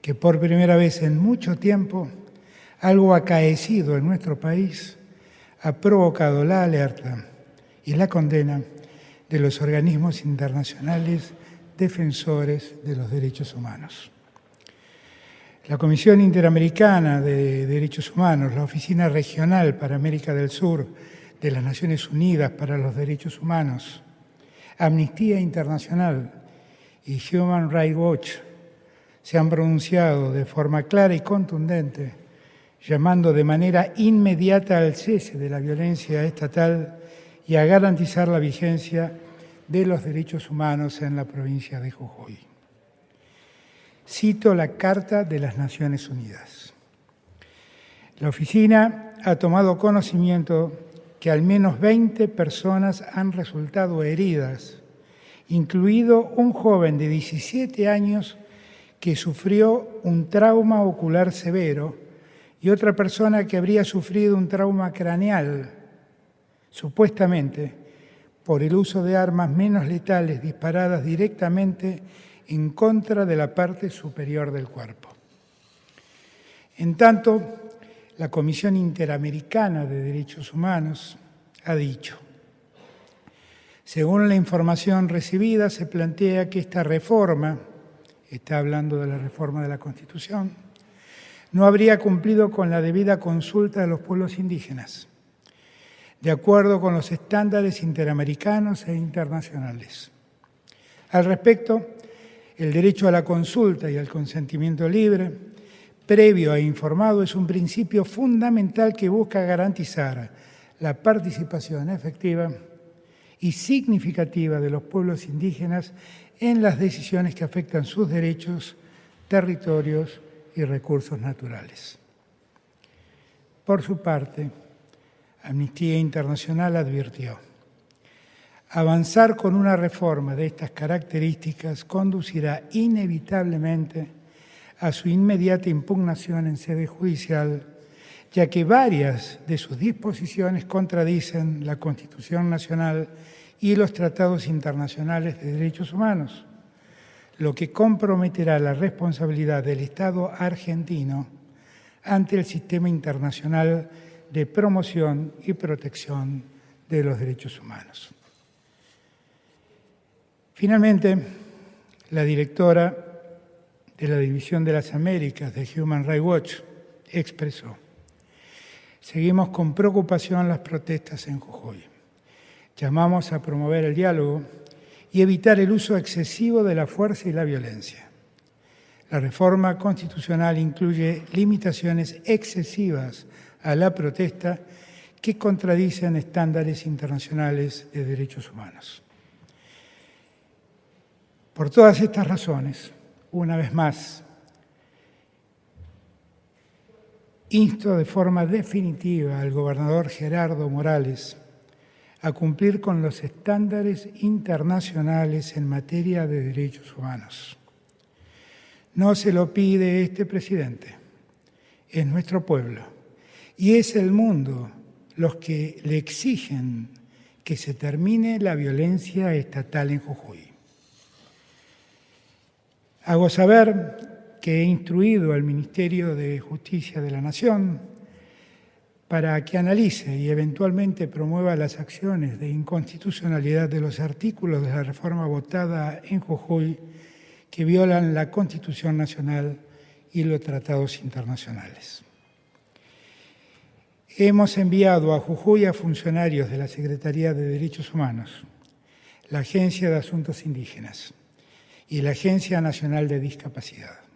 que por primera vez en mucho tiempo algo acaecido en nuestro país ha provocado la alerta y la condena de los organismos internacionales defensores de los derechos humanos. La Comisión Interamericana de Derechos Humanos, la Oficina Regional para América del Sur de las Naciones Unidas para los Derechos Humanos, Amnistía Internacional y Human Rights Watch se han pronunciado de forma clara y contundente, llamando de manera inmediata al cese de la violencia estatal y a garantizar la vigencia de los derechos humanos en la provincia de Jujuy. Cito la Carta de las Naciones Unidas. La oficina ha tomado conocimiento que al menos 20 personas han resultado heridas, incluido un joven de 17 años que sufrió un trauma ocular severo y otra persona que habría sufrido un trauma craneal, supuestamente por el uso de armas menos letales disparadas directamente en contra de la parte superior del cuerpo. En tanto, la Comisión Interamericana de Derechos Humanos ha dicho, según la información recibida, se plantea que esta reforma, está hablando de la reforma de la Constitución, no habría cumplido con la debida consulta de los pueblos indígenas, de acuerdo con los estándares interamericanos e internacionales. Al respecto, el derecho a la consulta y al consentimiento libre previo e informado es un principio fundamental que busca garantizar la participación efectiva y significativa de los pueblos indígenas en las decisiones que afectan sus derechos, territorios y recursos naturales. Por su parte, Amnistía Internacional advirtió, avanzar con una reforma de estas características conducirá inevitablemente a su inmediata impugnación en sede judicial, ya que varias de sus disposiciones contradicen la Constitución Nacional y los tratados internacionales de derechos humanos, lo que comprometerá la responsabilidad del Estado argentino ante el sistema internacional de promoción y protección de los derechos humanos. Finalmente, la directora de la División de las Américas de Human Rights Watch expresó, seguimos con preocupación las protestas en Jujuy. Llamamos a promover el diálogo y evitar el uso excesivo de la fuerza y la violencia. La reforma constitucional incluye limitaciones excesivas a la protesta que contradicen estándares internacionales de derechos humanos. Por todas estas razones, una vez más, insto de forma definitiva al gobernador Gerardo Morales a cumplir con los estándares internacionales en materia de derechos humanos. No se lo pide este presidente, es nuestro pueblo y es el mundo los que le exigen que se termine la violencia estatal en Jujuy. Hago saber que he instruido al Ministerio de Justicia de la Nación para que analice y eventualmente promueva las acciones de inconstitucionalidad de los artículos de la reforma votada en Jujuy que violan la Constitución Nacional y los tratados internacionales. Hemos enviado a Jujuy a funcionarios de la Secretaría de Derechos Humanos, la Agencia de Asuntos Indígenas, y la Agencia Nacional de Discapacidad.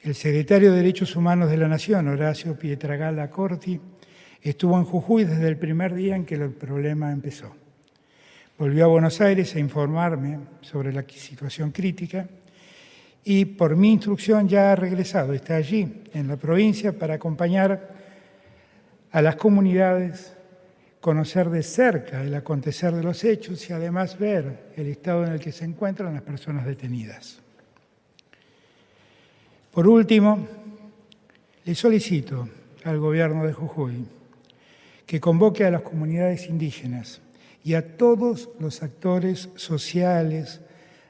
El secretario de Derechos Humanos de la Nación, Horacio Pietragala Corti, estuvo en Jujuy desde el primer día en que el problema empezó. Volvió a Buenos Aires a informarme sobre la situación crítica y por mi instrucción ya ha regresado, está allí en la provincia para acompañar a las comunidades, conocer de cerca el acontecer de los hechos y además ver el estado en el que se encuentran las personas detenidas. Por último, le solicito al gobierno de Jujuy que convoque a las comunidades indígenas y a todos los actores sociales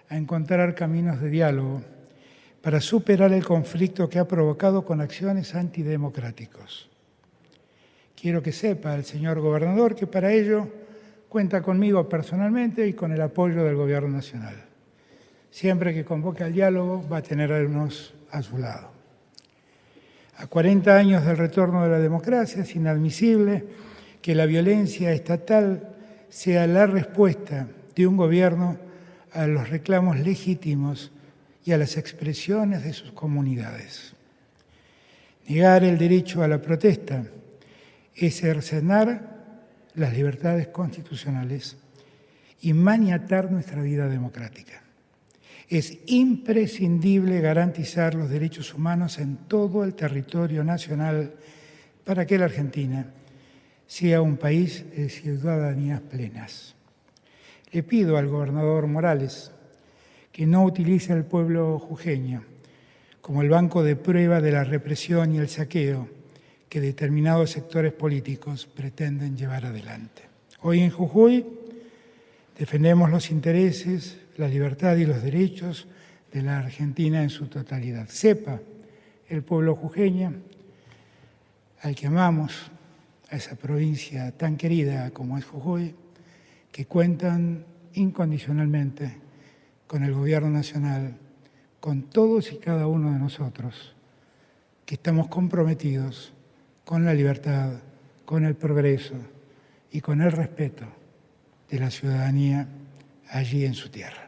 a encontrar caminos de diálogo para superar el conflicto que ha provocado con acciones antidemocráticos. Quiero que sepa el señor gobernador que para ello cuenta conmigo personalmente y con el apoyo del Gobierno Nacional. Siempre que convoque al diálogo va a tener a unos a su lado. A 40 años del retorno de la democracia es inadmisible que la violencia estatal sea la respuesta de un gobierno a los reclamos legítimos y a las expresiones de sus comunidades. Negar el derecho a la protesta es cercenar las libertades constitucionales y maniatar nuestra vida democrática. Es imprescindible garantizar los derechos humanos en todo el territorio nacional para que la Argentina sea un país de ciudadanías plenas. Le pido al gobernador Morales que no utilice al pueblo jujeño como el banco de prueba de la represión y el saqueo que determinados sectores políticos pretenden llevar adelante. Hoy en Jujuy defendemos los intereses la libertad y los derechos de la Argentina en su totalidad. Sepa el pueblo jujeño, al que amamos, a esa provincia tan querida como es Jujuy, que cuentan incondicionalmente con el gobierno nacional, con todos y cada uno de nosotros, que estamos comprometidos con la libertad, con el progreso y con el respeto de la ciudadanía allí en su tierra.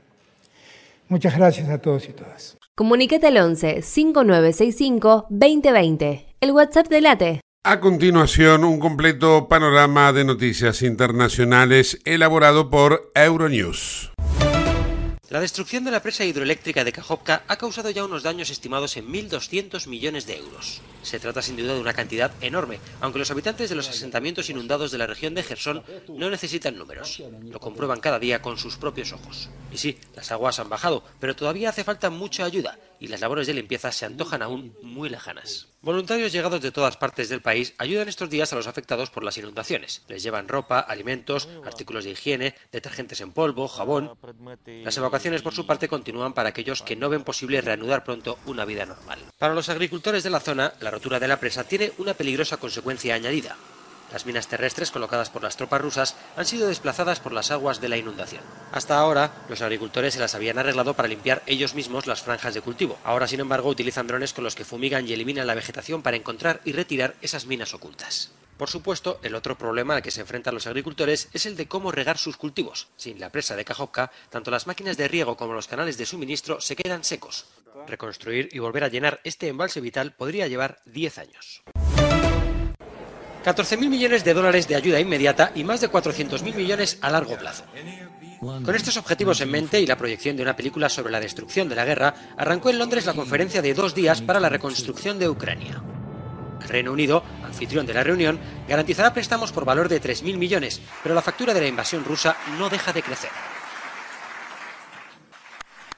Muchas gracias a todos y todas. Comunicate al 11 5965 2020, el WhatsApp de Late. A continuación, un completo panorama de noticias internacionales elaborado por Euronews. La destrucción de la presa hidroeléctrica de Kajovka ha causado ya unos daños estimados en 1.200 millones de euros. Se trata sin duda de una cantidad enorme, aunque los habitantes de los asentamientos inundados de la región de Gerson no necesitan números. Lo comprueban cada día con sus propios ojos. Y sí, las aguas han bajado, pero todavía hace falta mucha ayuda y las labores de limpieza se antojan aún muy lejanas. Voluntarios llegados de todas partes del país ayudan estos días a los afectados por las inundaciones. Les llevan ropa, alimentos, artículos de higiene, detergentes en polvo, jabón. Las evacuaciones por su parte continúan para aquellos que no ven posible reanudar pronto una vida normal. Para los agricultores de la zona, la rotura de la presa tiene una peligrosa consecuencia añadida. Las minas terrestres colocadas por las tropas rusas han sido desplazadas por las aguas de la inundación. Hasta ahora, los agricultores se las habían arreglado para limpiar ellos mismos las franjas de cultivo. Ahora, sin embargo, utilizan drones con los que fumigan y eliminan la vegetación para encontrar y retirar esas minas ocultas. Por supuesto, el otro problema al que se enfrentan los agricultores es el de cómo regar sus cultivos. Sin la presa de Kajovka, tanto las máquinas de riego como los canales de suministro se quedan secos. Reconstruir y volver a llenar este embalse vital podría llevar 10 años. 14.000 millones de dólares de ayuda inmediata y más de 400.000 millones a largo plazo. Con estos objetivos en mente y la proyección de una película sobre la destrucción de la guerra, arrancó en Londres la conferencia de dos días para la reconstrucción de Ucrania. El Reino Unido, anfitrión de la reunión, garantizará préstamos por valor de 3.000 millones, pero la factura de la invasión rusa no deja de crecer.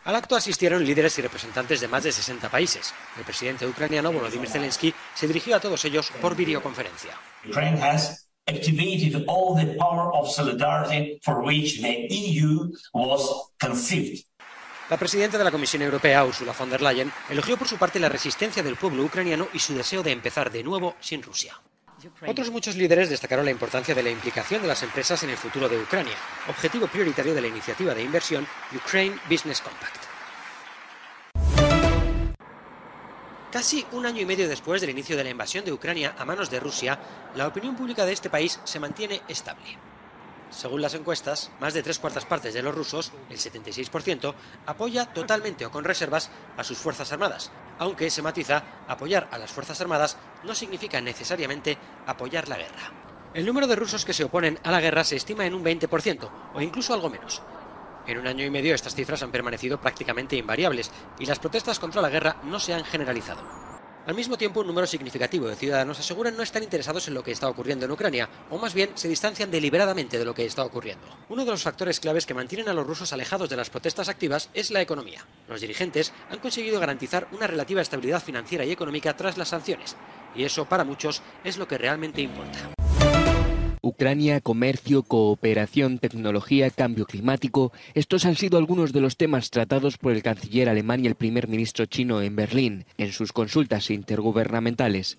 Al acto asistieron líderes y representantes de más de 60 países. El presidente ucraniano Volodymyr Zelensky se dirigió a todos ellos por videoconferencia. La presidenta de la Comisión Europea, Ursula von der Leyen, elogió por su parte la resistencia del pueblo ucraniano y su deseo de empezar de nuevo sin Rusia. Otros muchos líderes destacaron la importancia de la implicación de las empresas en el futuro de Ucrania, objetivo prioritario de la iniciativa de inversión Ukraine Business Compact. Casi un año y medio después del inicio de la invasión de Ucrania a manos de Rusia, la opinión pública de este país se mantiene estable. Según las encuestas, más de tres cuartas partes de los rusos, el 76%, apoya totalmente o con reservas a sus Fuerzas Armadas, aunque se matiza, apoyar a las Fuerzas Armadas no significa necesariamente apoyar la guerra. El número de rusos que se oponen a la guerra se estima en un 20%, o incluso algo menos. En un año y medio estas cifras han permanecido prácticamente invariables y las protestas contra la guerra no se han generalizado. Al mismo tiempo, un número significativo de ciudadanos aseguran no estar interesados en lo que está ocurriendo en Ucrania, o más bien se distancian deliberadamente de lo que está ocurriendo. Uno de los factores claves que mantienen a los rusos alejados de las protestas activas es la economía. Los dirigentes han conseguido garantizar una relativa estabilidad financiera y económica tras las sanciones, y eso para muchos es lo que realmente importa. Ucrania, comercio, cooperación, tecnología, cambio climático. Estos han sido algunos de los temas tratados por el canciller alemán y el primer ministro chino en Berlín en sus consultas intergubernamentales.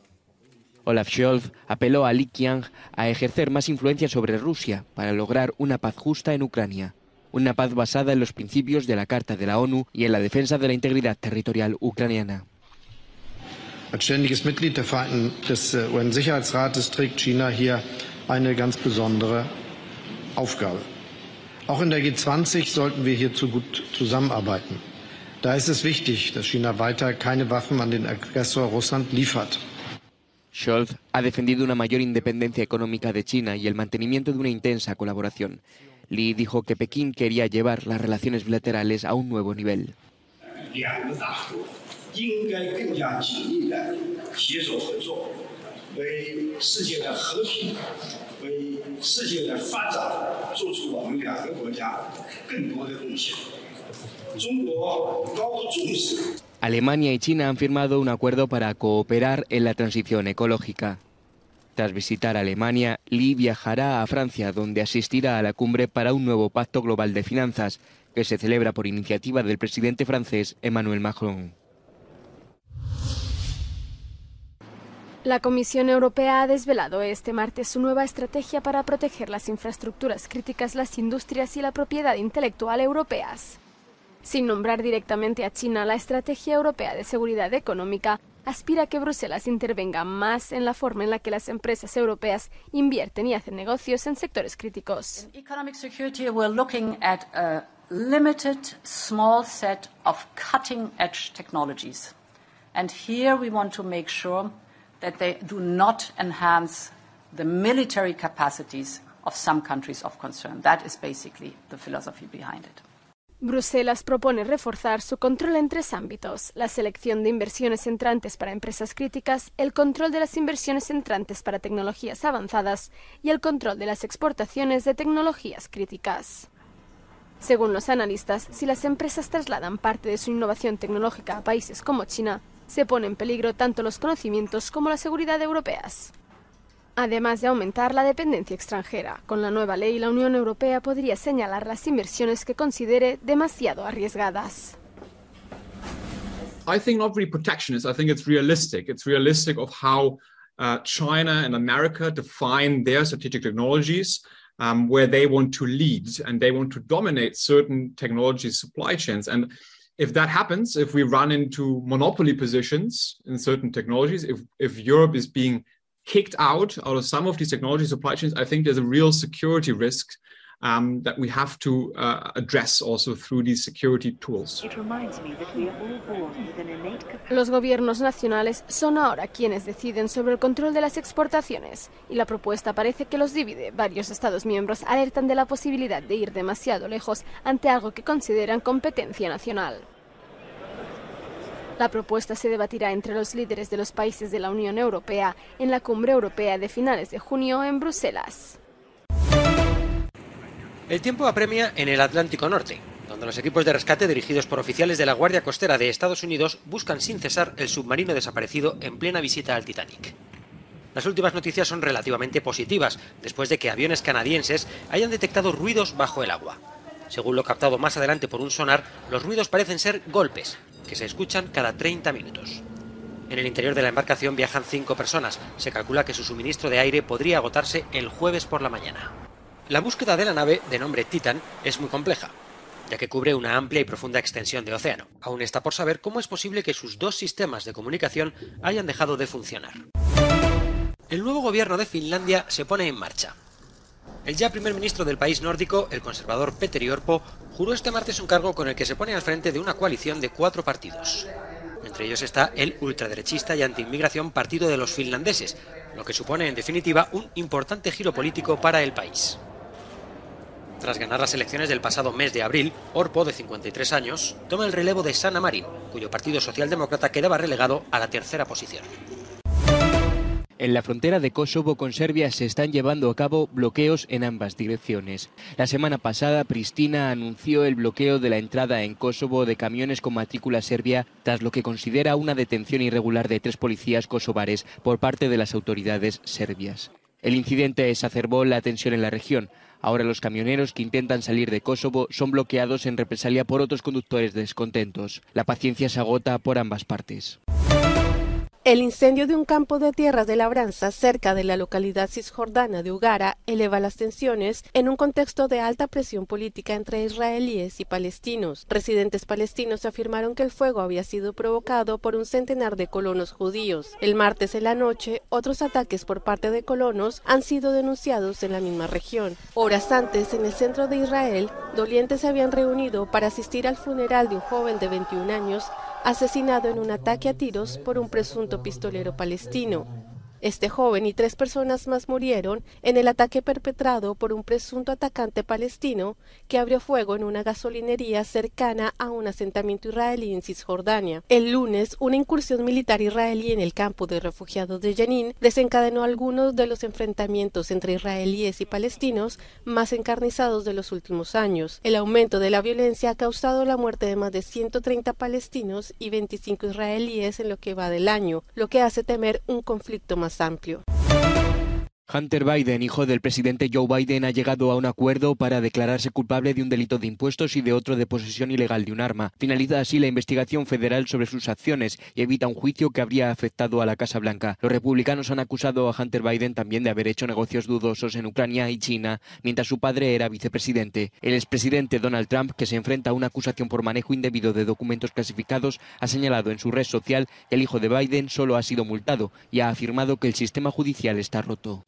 Olaf Scholz apeló a Li Qiang a ejercer más influencia sobre Rusia para lograr una paz justa en Ucrania, una paz basada en los principios de la Carta de la ONU y en la defensa de la integridad territorial ucraniana. Als ständiges Mitglied des äh, UN-Sicherheitsrates trägt China hier eine ganz besondere Aufgabe. Auch in der G20 sollten wir hierzu gut zusammenarbeiten. Da ist es wichtig, dass China weiter keine Waffen an den Aggressor Russland liefert. Scholz ha defendido una mayor independencia económica de China y el mantenimiento de una intensa colaboración. Li dijo que Pekín quería llevar las relaciones bilaterales a un nuevo nivel. Alemania y China han firmado un acuerdo para cooperar en la transición ecológica. Tras visitar Alemania, Li viajará a Francia, donde asistirá a la cumbre para un nuevo pacto global de finanzas, que se celebra por iniciativa del presidente francés Emmanuel Macron. La Comisión Europea ha desvelado este martes su nueva estrategia para proteger las infraestructuras críticas, las industrias y la propiedad intelectual europeas. Sin nombrar directamente a China, la Estrategia Europea de Seguridad Económica aspira a que Bruselas intervenga más en la forma en la que las empresas europeas invierten y hacen negocios en sectores críticos. And here we want to make sure that they do not enhance the military capacities of some countries of concern. That is basically the philosophy behind it. Bruselas propone reforzar su control en tres ámbitos, la selección de inversiones entrantes para empresas críticas, el control de las inversiones entrantes para tecnologías avanzadas y el control de las exportaciones de tecnologías críticas. Según los analistas, si las empresas trasladan parte de su innovación tecnológica a países como China, se pone en peligro tanto los conocimientos como la seguridad europeas. Además de aumentar la dependencia extranjera, con la nueva ley la Unión Europea podría señalar las inversiones que considere demasiado arriesgadas. I think not really protectionist. I think it's realistic. It's realistic of how uh, China and America define their strategic technologies, um, where they want to lead and they want to dominate certain technology supply chains. And if that happens, if we run into monopoly positions in certain technologies, if, if Europe is being kicked out out of some of these technology supply chains, I think there's a real security risk um, that we have to uh, address also through these security tools. Los gobiernos nacionales son ahora quienes deciden sobre el control de las exportaciones y la propuesta parece que los divide. Varios Estados miembros alertan de la posibilidad de ir demasiado lejos ante algo que consideran competencia nacional. La propuesta se debatirá entre los líderes de los países de la Unión Europea en la Cumbre Europea de finales de junio en Bruselas. El tiempo apremia en el Atlántico Norte, donde los equipos de rescate dirigidos por oficiales de la Guardia Costera de Estados Unidos buscan sin cesar el submarino desaparecido en plena visita al Titanic. Las últimas noticias son relativamente positivas, después de que aviones canadienses hayan detectado ruidos bajo el agua. Según lo captado más adelante por un sonar, los ruidos parecen ser golpes, que se escuchan cada 30 minutos. En el interior de la embarcación viajan cinco personas. Se calcula que su suministro de aire podría agotarse el jueves por la mañana. La búsqueda de la nave, de nombre Titan, es muy compleja, ya que cubre una amplia y profunda extensión de océano. Aún está por saber cómo es posible que sus dos sistemas de comunicación hayan dejado de funcionar. El nuevo gobierno de Finlandia se pone en marcha. El ya primer ministro del país nórdico, el conservador Petteri Orpo, juró este martes un cargo con el que se pone al frente de una coalición de cuatro partidos. Entre ellos está el ultraderechista y antiinmigración Partido de los Finlandeses, lo que supone en definitiva un importante giro político para el país. Tras ganar las elecciones del pasado mes de abril, Orpo, de 53 años, toma el relevo de Sana Marin, cuyo partido socialdemócrata quedaba relegado a la tercera posición. En la frontera de Kosovo con Serbia se están llevando a cabo bloqueos en ambas direcciones. La semana pasada, Pristina anunció el bloqueo de la entrada en Kosovo de camiones con matrícula serbia tras lo que considera una detención irregular de tres policías kosovares por parte de las autoridades serbias. El incidente exacerbó la tensión en la región. Ahora los camioneros que intentan salir de Kosovo son bloqueados en represalia por otros conductores descontentos. La paciencia se agota por ambas partes. El incendio de un campo de tierras de labranza cerca de la localidad cisjordana de Ugara eleva las tensiones en un contexto de alta presión política entre israelíes y palestinos. Residentes palestinos afirmaron que el fuego había sido provocado por un centenar de colonos judíos. El martes en la noche, otros ataques por parte de colonos han sido denunciados en la misma región. Horas antes, en el centro de Israel, dolientes se habían reunido para asistir al funeral de un joven de 21 años asesinado en un ataque a tiros por un presunto pistolero palestino. Este joven y tres personas más murieron en el ataque perpetrado por un presunto atacante palestino que abrió fuego en una gasolinería cercana a un asentamiento israelí en Cisjordania. El lunes, una incursión militar israelí en el campo de refugiados de Jenin desencadenó algunos de los enfrentamientos entre israelíes y palestinos más encarnizados de los últimos años. El aumento de la violencia ha causado la muerte de más de 130 palestinos y 25 israelíes en lo que va del año, lo que hace temer un conflicto más amplio. Hunter Biden, hijo del presidente Joe Biden, ha llegado a un acuerdo para declararse culpable de un delito de impuestos y de otro de posesión ilegal de un arma. Finaliza así la investigación federal sobre sus acciones y evita un juicio que habría afectado a la Casa Blanca. Los republicanos han acusado a Hunter Biden también de haber hecho negocios dudosos en Ucrania y China mientras su padre era vicepresidente. El expresidente Donald Trump, que se enfrenta a una acusación por manejo indebido de documentos clasificados, ha señalado en su red social que el hijo de Biden solo ha sido multado y ha afirmado que el sistema judicial está roto.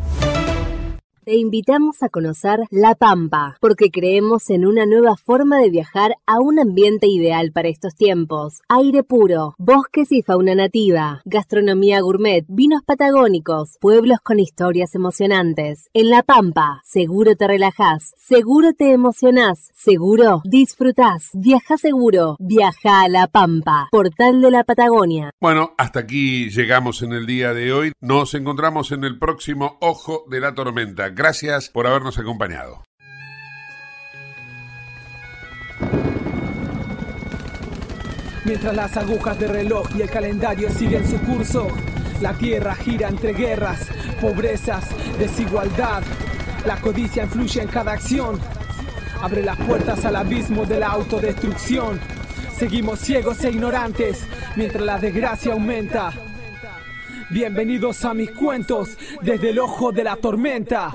Te invitamos a conocer La Pampa, porque creemos en una nueva forma de viajar a un ambiente ideal para estos tiempos. Aire puro, bosques y fauna nativa, gastronomía gourmet, vinos patagónicos, pueblos con historias emocionantes. En La Pampa, seguro te relajás, seguro te emocionás, seguro disfrutás. Viaja seguro, viaja a La Pampa, portal de la Patagonia. Bueno, hasta aquí llegamos en el día de hoy. Nos encontramos en el próximo Ojo de la Tormenta. Gracias por habernos acompañado. Mientras las agujas de reloj y el calendario siguen su curso, la tierra gira entre guerras, pobrezas, desigualdad. La codicia influye en cada acción. Abre las puertas al abismo de la autodestrucción. Seguimos ciegos e ignorantes mientras la desgracia aumenta. Bienvenidos a mis cuentos desde el ojo de la tormenta.